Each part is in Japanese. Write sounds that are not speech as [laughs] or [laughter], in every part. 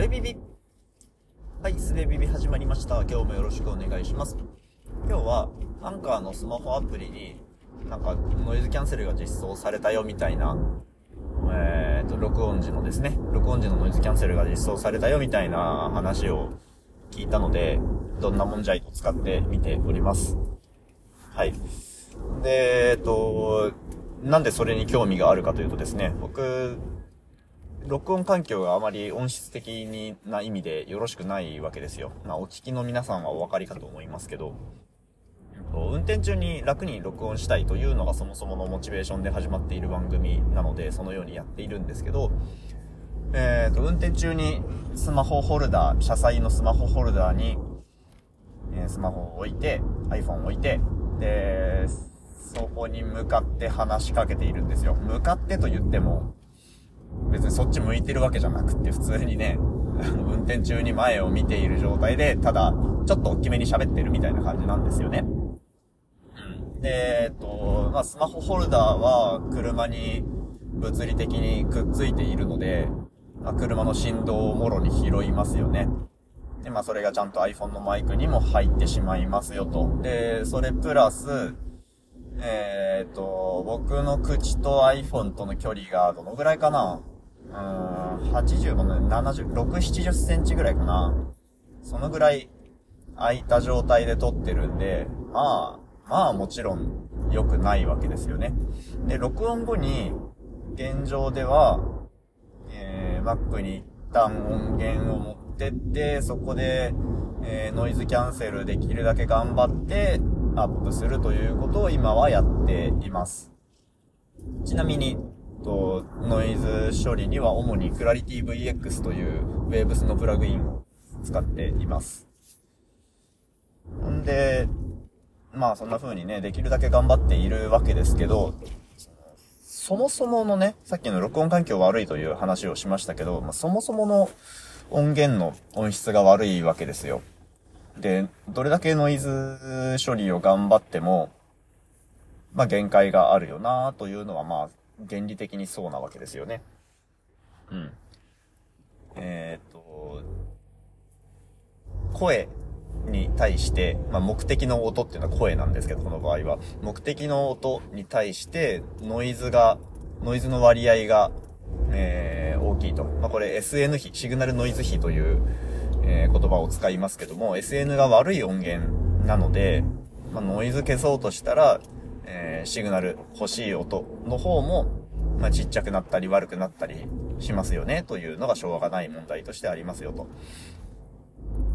べビビ。はい、すべビビ始まりました。今日もよろしくお願いします。今日は、アンカーのスマホアプリに、なんか、ノイズキャンセルが実装されたよみたいな、えーと、録音時のですね、録音時のノイズキャンセルが実装されたよみたいな話を聞いたので、どんなもんじゃいと使ってみております。はい。で、えっと、なんでそれに興味があるかというとですね、僕、録音環境があまり音質的にな意味でよろしくないわけですよ。まあ、お聞きの皆さんはお分かりかと思いますけど、運転中に楽に録音したいというのがそもそものモチベーションで始まっている番組なので、そのようにやっているんですけど、えっ、ー、と、運転中にスマホホルダー、車載のスマホホルダーに、え、スマホを置いて、iPhone を置いて、で、そこに向かって話しかけているんですよ。向かってと言っても、別にそっち向いてるわけじゃなくて、普通にね、運転中に前を見ている状態で、ただ、ちょっと大きめに喋ってるみたいな感じなんですよね。うん。で、えっと、まあ、スマホホルダーは車に物理的にくっついているので、まあ、車の振動をもろに拾いますよね。で、まあ、それがちゃんと iPhone のマイクにも入ってしまいますよと。で、それプラス、えー、っと、僕の口と iPhone との距離がどのぐらいかな？うーん、80もね、70、6、70センチぐらいかな。そのぐらい空いた状態で撮ってるんで、まあ、まあもちろん良くないわけですよね。で、録音後に、現状では、えー、Mac に一旦音源を持ってって、そこで、えー、ノイズキャンセルできるだけ頑張って、アップするということを今はやっています。ちなみに、と、ノイズ処理には主に ClarityVX という Waves のプラグインを使っています。んで、まあそんな風にね、できるだけ頑張っているわけですけど、そもそものね、さっきの録音環境悪いという話をしましたけど、まあ、そもそもの音源の音質が悪いわけですよ。で、どれだけノイズ処理を頑張っても、まあ限界があるよなというのはまあ原理的にそうなわけですよね。うん。えー、っと、声に対して、まあ、目的の音っていうのは声なんですけど、この場合は。目的の音に対して、ノイズが、ノイズの割合が、えー、大きいと。まあ、これ SN 比、シグナルノイズ比という、えー、言葉を使いますけども、SN が悪い音源なので、まあ、ノイズ消そうとしたら、えー、シグナル欲しい音の方も、まあ、ちっちゃくなったり悪くなったりしますよね、というのがしょうがない問題としてありますよと。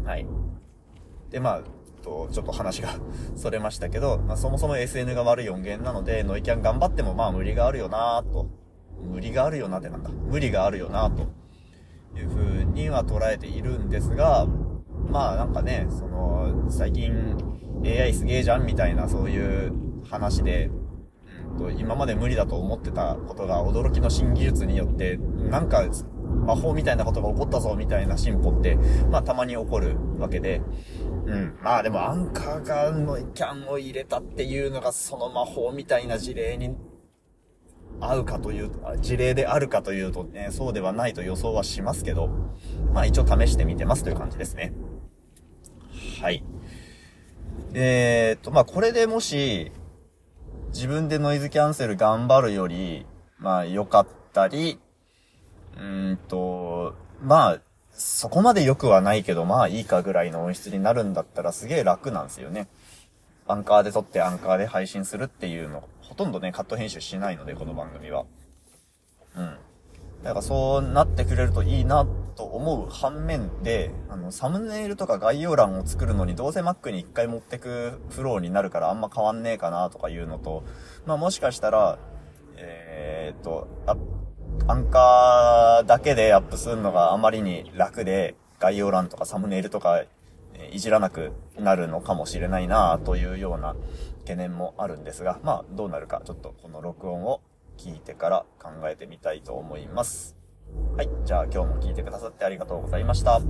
はい。で、まあ、と、ちょっと話が [laughs] それましたけど、まあ、そもそも SN が悪い音源なので、ノイキャン頑張ってもまあ無理があるよなと。無理があるよなってなんだ。無理があるよなと。いう風には捉えているんですが、まあなんかね、その、最近 AI すげえじゃんみたいなそういう話で、うんと、今まで無理だと思ってたことが驚きの新技術によって、なんか魔法みたいなことが起こったぞみたいな進歩って、まあたまに起こるわけで、うん。まあでもアンカーがのキャンを入れたっていうのがその魔法みたいな事例に合うかという、事例であるかというとね、そうではないと予想はしますけど、まあ一応試してみてますという感じですね。はい。えー、っと、まあこれでもし、自分でノイズキャンセル頑張るより、まあ良かったり、うんと、まあ、そこまで良くはないけど、まあいいかぐらいの音質になるんだったらすげえ楽なんですよね。アンカーで撮ってアンカーで配信するっていうの、ほとんどね、カット編集しないので、この番組は。うん。だからそうなってくれるといいなと思う反面で、あの、サムネイルとか概要欄を作るのにどうせ Mac に一回持ってくフローになるからあんま変わんねえかなとかいうのと、まあもしかしたら、えー、っと、アンカーだけでアップするのがあまりに楽で、概要欄とかサムネイルとかいじらなくなるのかもしれないなというような懸念もあるんですが、まあどうなるかちょっとこの録音を聞いてから考えてみたいと思います。はい。じゃあ今日も聞いてくださってありがとうございました。